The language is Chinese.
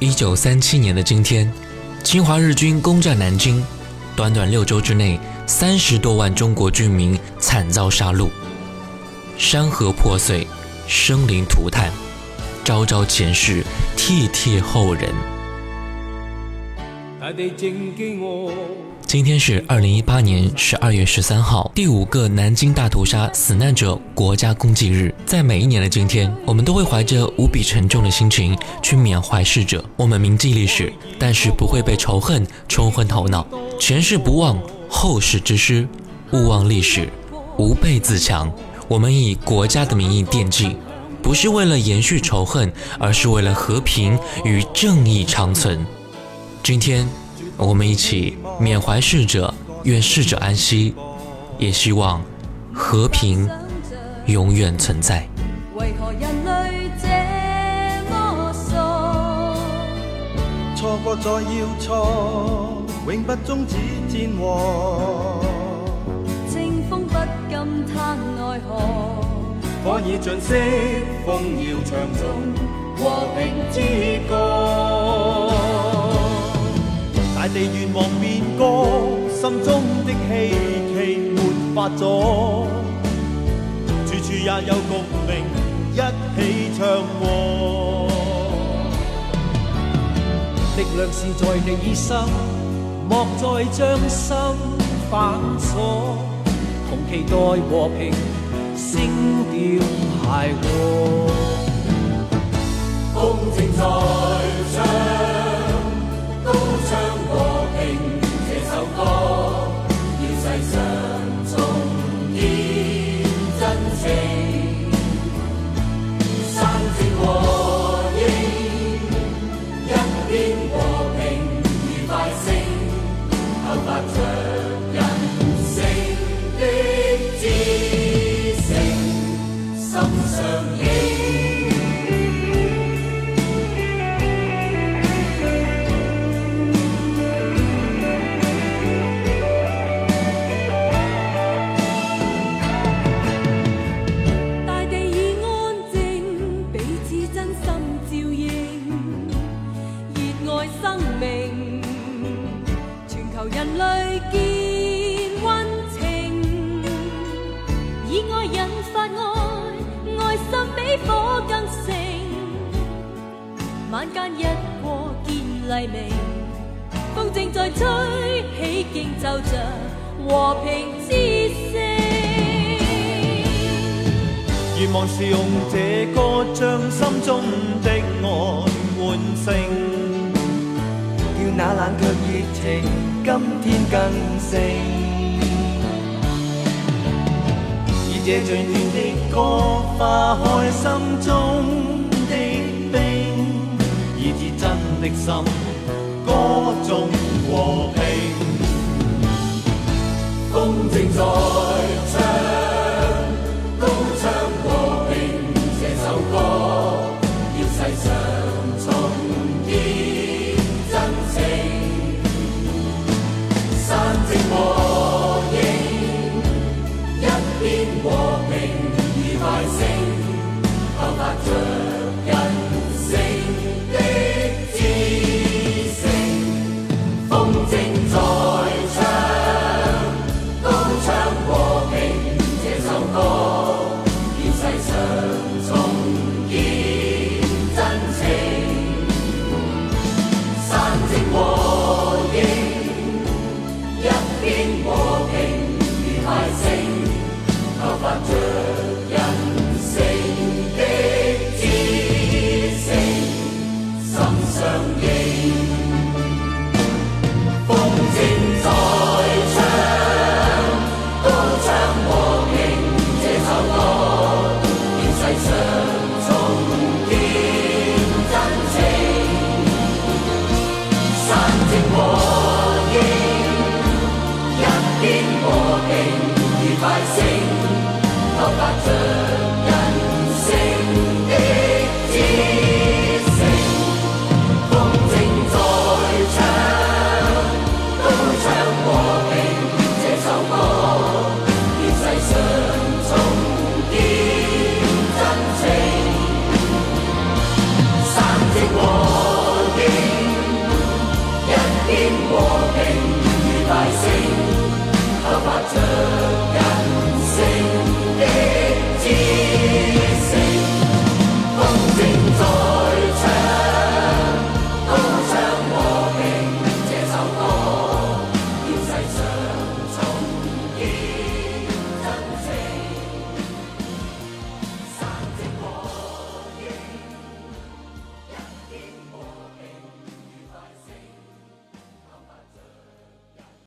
一九三七年的今天，侵华日军攻占南京，短短六周之内，三十多万中国军民惨遭杀戮，山河破碎，生灵涂炭，昭昭前世，涕涕后人。今天是二零一八年十二月十三号，第五个南京大屠杀死难者国家公祭日。在每一年的今天，我们都会怀着无比沉重的心情去缅怀逝者。我们铭记历史，但是不会被仇恨冲昏头脑。前世不忘，后世之师；勿忘历史，吾辈自强。我们以国家的名义惦记，不是为了延续仇恨，而是为了和平与正义长存。今天。我们一起缅怀逝者，愿逝者安息，也希望和平永远存在。为何人类这么傻？错过再要错，永不终止战祸。清风不禁叹奈何。火已尽熄，风要唱尽和平之歌。大地愿望变歌，心中的希冀没法阻，处处也有共鸣，一起唱和。力量是在你心，莫再将心反锁，同期待和平，声调諧和。风正在 I sing of my prayer. 见温情以爱引发爱爱心比火更盛晚间一过见黎明风正在吹起劲奏着和平之声愿望是用这歌将心中的爱换成那冷却热情，今天更盛。以这最暖的歌，化开心中的冰，热热真的心。天和平和平与大声，